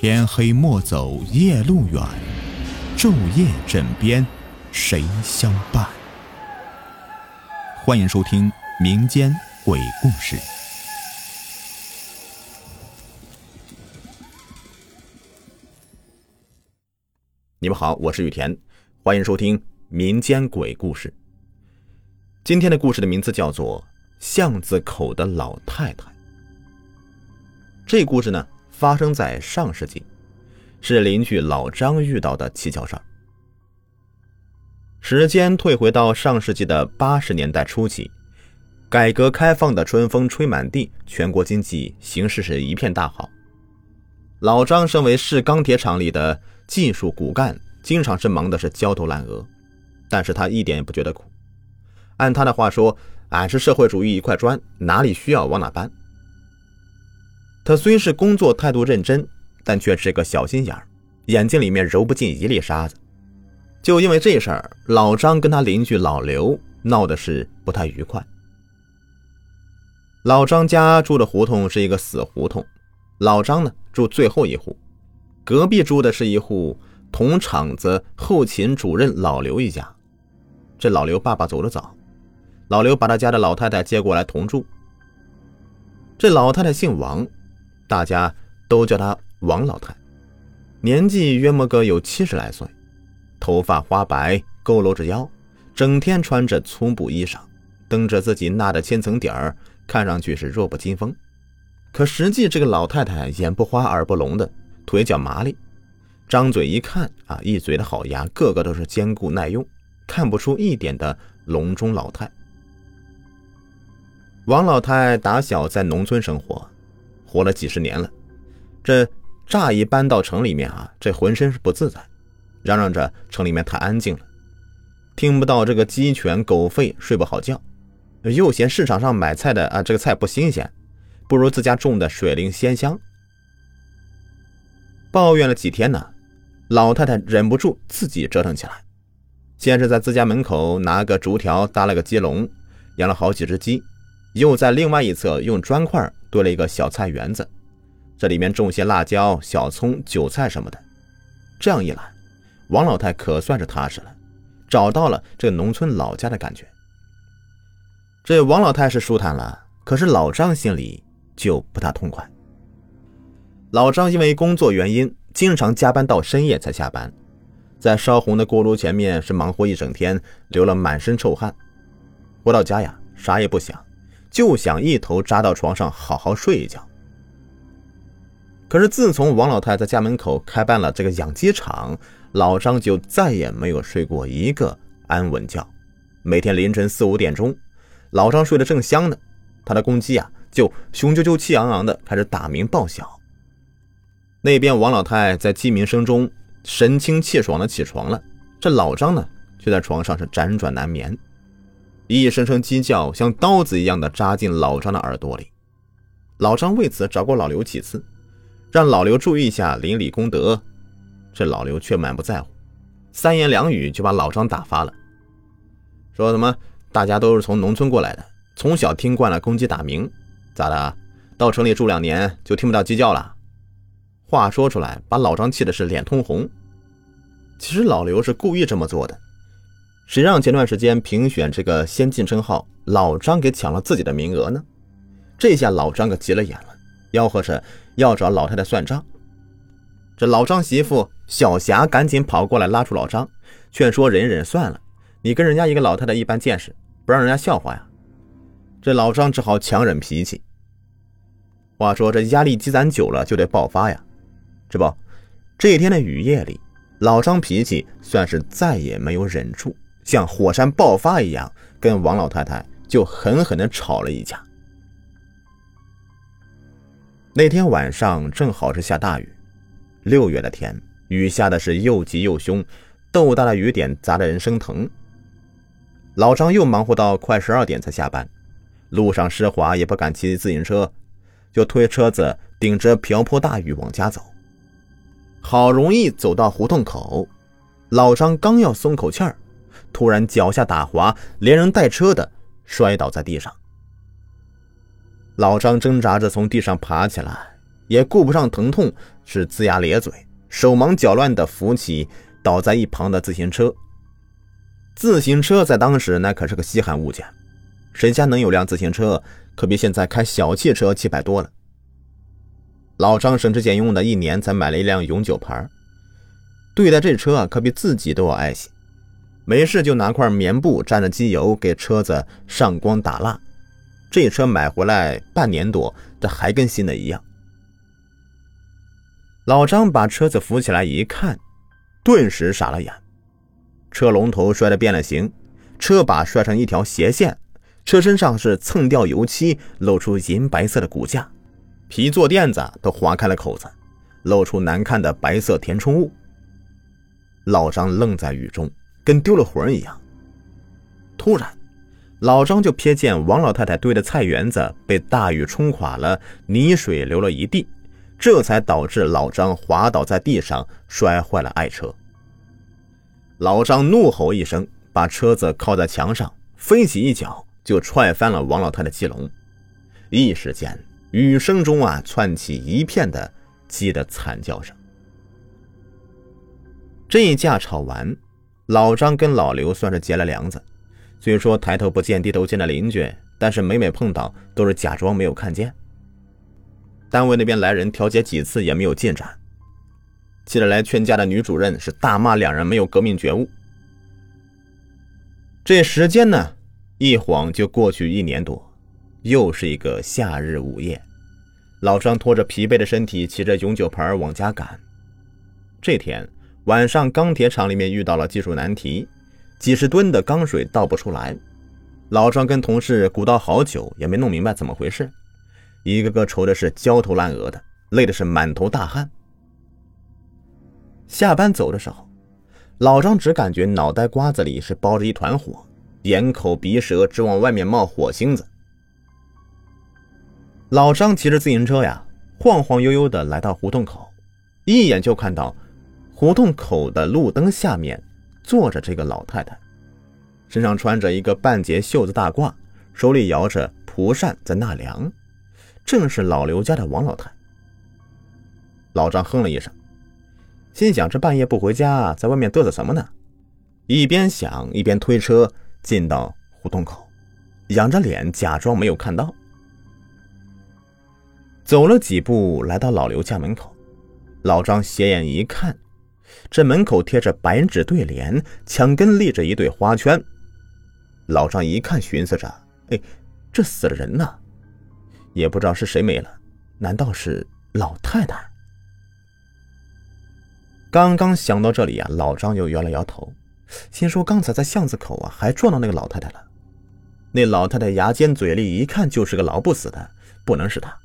天黑莫走夜路远，昼夜枕边谁相伴？欢迎收听民间鬼故事。你们好，我是雨田，欢迎收听民间鬼故事。今天的故事的名字叫做《巷子口的老太太》。这故事呢，发生在上世纪，是邻居老张遇到的蹊跷事儿。时间退回到上世纪的八十年代初期，改革开放的春风吹满地，全国经济形势是一片大好。老张身为市钢铁厂里的技术骨干，经常是忙的是焦头烂额，但是他一点也不觉得苦。按他的话说，俺是社会主义一块砖，哪里需要往哪搬。他虽是工作态度认真，但却是个小心眼儿，眼睛里面揉不进一粒沙子。就因为这事儿，老张跟他邻居老刘闹的是不太愉快。老张家住的胡同是一个死胡同，老张呢住最后一户，隔壁住的是一户同厂子后勤主任老刘一家。这老刘爸爸走得早，老刘把他家的老太太接过来同住。这老太太姓王。大家都叫她王老太，年纪约莫个有七十来岁，头发花白，佝偻着腰，整天穿着粗布衣裳，蹬着自己纳的千层底儿，看上去是弱不禁风。可实际这个老太太眼不花耳不聋的，腿脚麻利，张嘴一看啊，一嘴的好牙，个个都是坚固耐用，看不出一点的笼中老态。王老太打小在农村生活。活了几十年了，这乍一搬到城里面啊，这浑身是不自在，嚷嚷着城里面太安静了，听不到这个鸡犬狗吠，睡不好觉，又嫌市场上买菜的啊这个菜不新鲜，不如自家种的水灵鲜香。抱怨了几天呢，老太太忍不住自己折腾起来，先是在自家门口拿个竹条搭了个鸡笼，养了好几只鸡，又在另外一侧用砖块。堆了一个小菜园子，这里面种些辣椒、小葱、韭菜什么的。这样一来，王老太可算是踏实了，找到了这农村老家的感觉。这王老太是舒坦了，可是老张心里就不大痛快。老张因为工作原因，经常加班到深夜才下班，在烧红的锅炉前面是忙活一整天，流了满身臭汗。回到家呀，啥也不想。就想一头扎到床上好好睡一觉。可是自从王老太在家门口开办了这个养鸡场，老张就再也没有睡过一个安稳觉。每天凌晨四五点钟，老张睡得正香呢，他的公鸡啊就雄赳赳气昂昂的开始打鸣报晓。那边王老太在鸡鸣声中神清气爽的起床了，这老张呢却在床上是辗转难眠。一声声鸡叫像刀子一样的扎进老张的耳朵里，老张为此找过老刘几次，让老刘注意一下邻里公德，这老刘却满不在乎，三言两语就把老张打发了，说什么大家都是从农村过来的，从小听惯了公鸡打鸣，咋的？到城里住两年就听不到鸡叫了？话说出来，把老张气的是脸通红。其实老刘是故意这么做的。谁让前段时间评选这个先进称号，老张给抢了自己的名额呢？这下老张可急了眼了，吆喝着要找老太太算账。这老张媳妇小霞赶紧跑过来拉住老张，劝说忍忍算了，你跟人家一个老太太一般见识，不让人家笑话呀。这老张只好强忍脾气。话说这压力积攒久了就得爆发呀，这不，这一天的雨夜里，老张脾气算是再也没有忍住。像火山爆发一样，跟王老太太就狠狠地吵了一架。那天晚上正好是下大雨，六月的天，雨下的是又急又凶，豆大的雨点砸得人生疼。老张又忙活到快十二点才下班，路上湿滑也不敢骑自行车，就推车子顶着瓢泼大雨往家走。好容易走到胡同口，老张刚要松口气儿。突然脚下打滑，连人带车的摔倒在地上。老张挣扎着从地上爬起来，也顾不上疼痛，是龇牙咧嘴，手忙脚乱地扶起倒在一旁的自行车。自行车在当时那可是个稀罕物件，谁家能有辆自行车，可比现在开小汽车气派多了。老张省吃俭用的一年才买了一辆永久牌，对待这车啊，可比自己都要爱惜。没事就拿块棉布沾着机油给车子上光打蜡。这车买回来半年多，这还跟新的一样。老张把车子扶起来一看，顿时傻了眼。车龙头摔得变了形，车把摔成一条斜线，车身上是蹭掉油漆，露出银白色的骨架，皮座垫子都划开了口子，露出难看的白色填充物。老张愣在雨中。跟丢了魂一样。突然，老张就瞥见王老太太堆的菜园子被大雨冲垮了，泥水流了一地，这才导致老张滑倒在地上，摔坏了爱车。老张怒吼一声，把车子靠在墙上，飞起一脚就踹翻了王老太太鸡笼。一时间，雨声中啊窜起一片的鸡的惨叫声。这一架吵完。老张跟老刘算是结了梁子，虽说抬头不见低头见的邻居，但是每每碰到都是假装没有看见。单位那边来人调解几次也没有进展，气得来劝架的女主任是大骂两人没有革命觉悟。这时间呢，一晃就过去一年多，又是一个夏日午夜，老张拖着疲惫的身体骑着永久牌往家赶。这天。晚上，钢铁厂里面遇到了技术难题，几十吨的钢水倒不出来。老张跟同事鼓捣好久，也没弄明白怎么回事，一个个愁的是焦头烂额的，累的是满头大汗。下班走的时候，老张只感觉脑袋瓜子里是包着一团火，眼口鼻舌直往外面冒火星子。老张骑着自行车呀，晃晃悠悠的来到胡同口，一眼就看到。胡同口的路灯下面坐着这个老太太，身上穿着一个半截袖子大褂，手里摇着蒲扇在纳凉，正是老刘家的王老太。老张哼了一声，心想这半夜不回家，在外面嘚瑟什么呢？一边想一边推车进到胡同口，仰着脸假装没有看到。走了几步，来到老刘家门口，老张斜眼一看。这门口贴着白纸对联，墙根立着一对花圈。老张一看，寻思着：“哎，这死了人呢，也不知道是谁没了，难道是老太太？”刚刚想到这里啊，老张又摇了摇头，心说：“刚才在巷子口啊，还撞到那个老太太了。那老太太牙尖嘴利，一看就是个老不死的，不能是她。”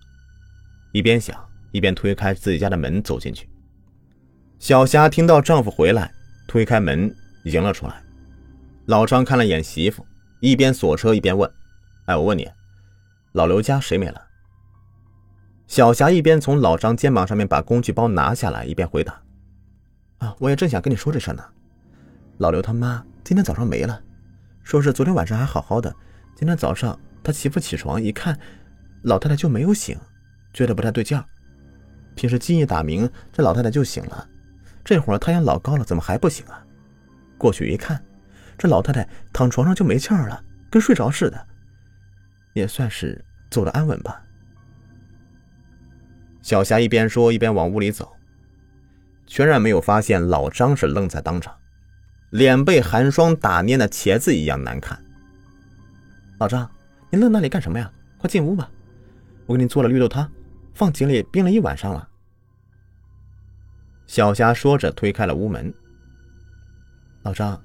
一边想，一边推开自己家的门走进去。小霞听到丈夫回来，推开门迎了出来。老张看了眼媳妇，一边锁车一边问：“哎，我问你，老刘家谁没了？”小霞一边从老张肩膀上面把工具包拿下来，一边回答：“啊，我也正想跟你说这事呢。老刘他妈今天早上没了，说是昨天晚上还好好的，今天早上他媳妇起床一看，老太太就没有醒，觉得不太对劲儿。平时鸡一打鸣，这老太太就醒了。”这会儿太阳老高了，怎么还不醒啊？过去一看，这老太太躺床上就没气儿了，跟睡着似的，也算是走得安稳吧。小霞一边说一边往屋里走，全然没有发现老张是愣在当场，脸被寒霜打蔫的茄子一样难看。老张，你愣那里干什么呀？快进屋吧，我给你做了绿豆汤，放井里冰了一晚上了。小霞说着，推开了屋门。老张，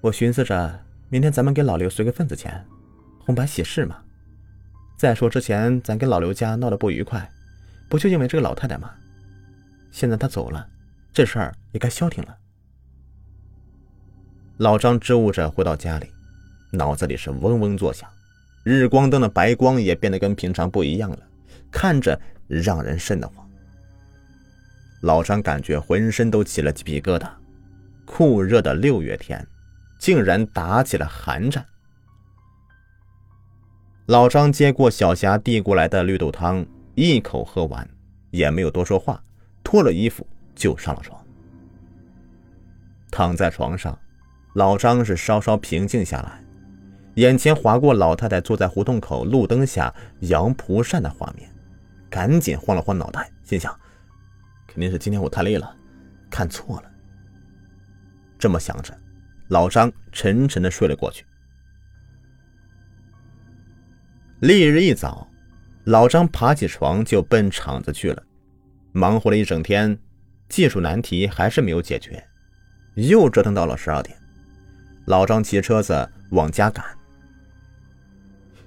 我寻思着，明天咱们给老刘随个份子钱，红白喜事嘛。再说之前咱跟老刘家闹得不愉快，不就因为这个老太太吗？现在她走了，这事儿也该消停了。老张支吾着回到家里，脑子里是嗡嗡作响，日光灯的白光也变得跟平常不一样了，看着让人瘆得慌。老张感觉浑身都起了鸡皮疙瘩，酷热的六月天，竟然打起了寒战。老张接过小霞递过来的绿豆汤，一口喝完，也没有多说话，脱了衣服就上了床。躺在床上，老张是稍稍平静下来，眼前划过老太太坐在胡同口路灯下摇蒲扇的画面，赶紧晃了晃脑袋，心想：肯定是今天我太累了，看错了。这么想着，老张沉沉的睡了过去。翌日一早，老张爬起床就奔厂子去了。忙活了一整天，技术难题还是没有解决，又折腾到了十二点。老张骑车子往家赶，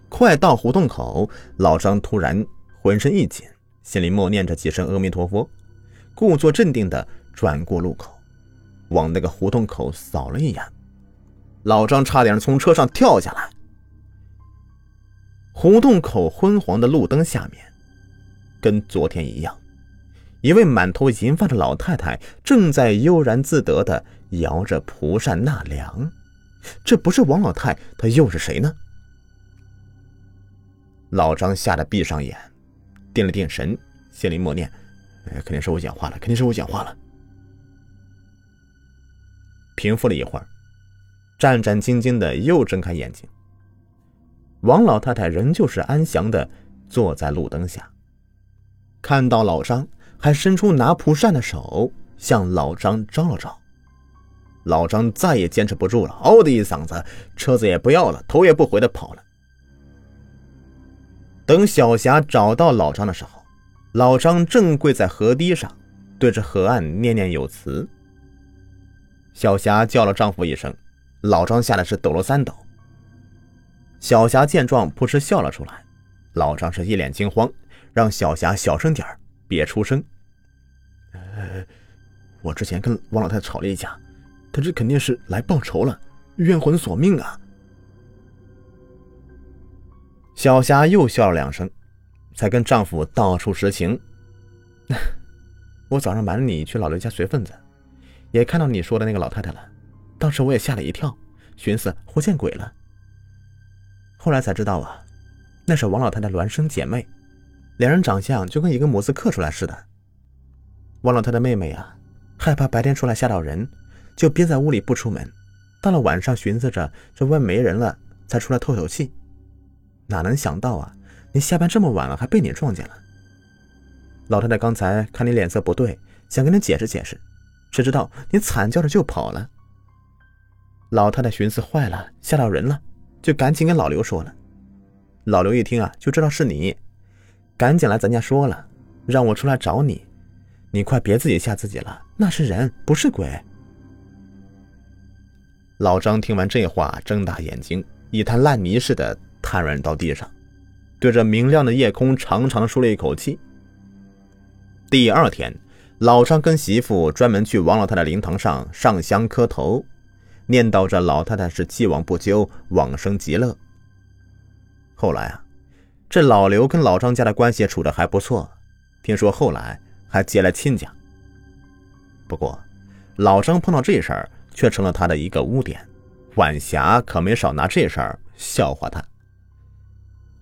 快到胡同口，老张突然浑身一紧，心里默念着几声阿弥陀佛，故作镇定的转过路口，往那个胡同口扫了一眼。老张差点从车上跳下来。胡同口昏黄的路灯下面，跟昨天一样，一位满头银发的老太太正在悠然自得的摇着蒲扇纳凉。这不是王老太，她又是谁呢？老张吓得闭上眼，定了定神，心里默念：“哎肯定是我讲话了，肯定是我讲话了。”平复了一会儿，战战兢兢的又睁开眼睛。王老太太仍旧是安详的坐在路灯下，看到老张，还伸出拿蒲扇的手向老张招了招。老张再也坚持不住了，嗷的一嗓子，车子也不要了，头也不回的跑了。等小霞找到老张的时候，老张正跪在河堤上，对着河岸念念有词。小霞叫了丈夫一声，老张吓得是抖了三抖。小霞见状，扑哧笑了出来。老张是一脸惊慌，让小霞小声点别出声。呃，我之前跟王老太太吵了一架，她这肯定是来报仇了，冤魂索命啊！小霞又笑了两声，才跟丈夫道出实情。我早上瞒着你去老刘家随份子，也看到你说的那个老太太了，当时我也吓了一跳，寻思活见鬼了。后来才知道啊，那是王老太太孪生姐妹，两人长相就跟一个模子刻出来似的。王老太太妹妹啊，害怕白天出来吓到人，就憋在屋里不出门，到了晚上寻思着这外没人了，才出来透透气。哪能想到啊，你下班这么晚了还被你撞见了。老太太刚才看你脸色不对，想跟你解释解释，谁知道你惨叫着就跑了。老太太寻思坏了，吓到人了。就赶紧跟老刘说了，老刘一听啊，就知道是你，赶紧来咱家说了，让我出来找你，你快别自己吓自己了，那是人不是鬼。老张听完这话，睁大眼睛，一滩烂泥似的瘫软到地上，对着明亮的夜空长长舒了一口气。第二天，老张跟媳妇专门去王老太太灵堂上上香磕头。念叨着老太太是既往不咎，往生极乐。后来啊，这老刘跟老张家的关系处得还不错，听说后来还结了亲家。不过，老张碰到这事儿却成了他的一个污点，晚霞可没少拿这事儿笑话他。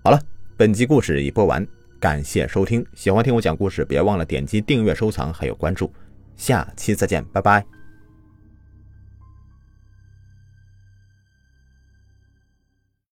好了，本集故事已播完，感谢收听。喜欢听我讲故事，别忘了点击订阅、收藏还有关注。下期再见，拜拜。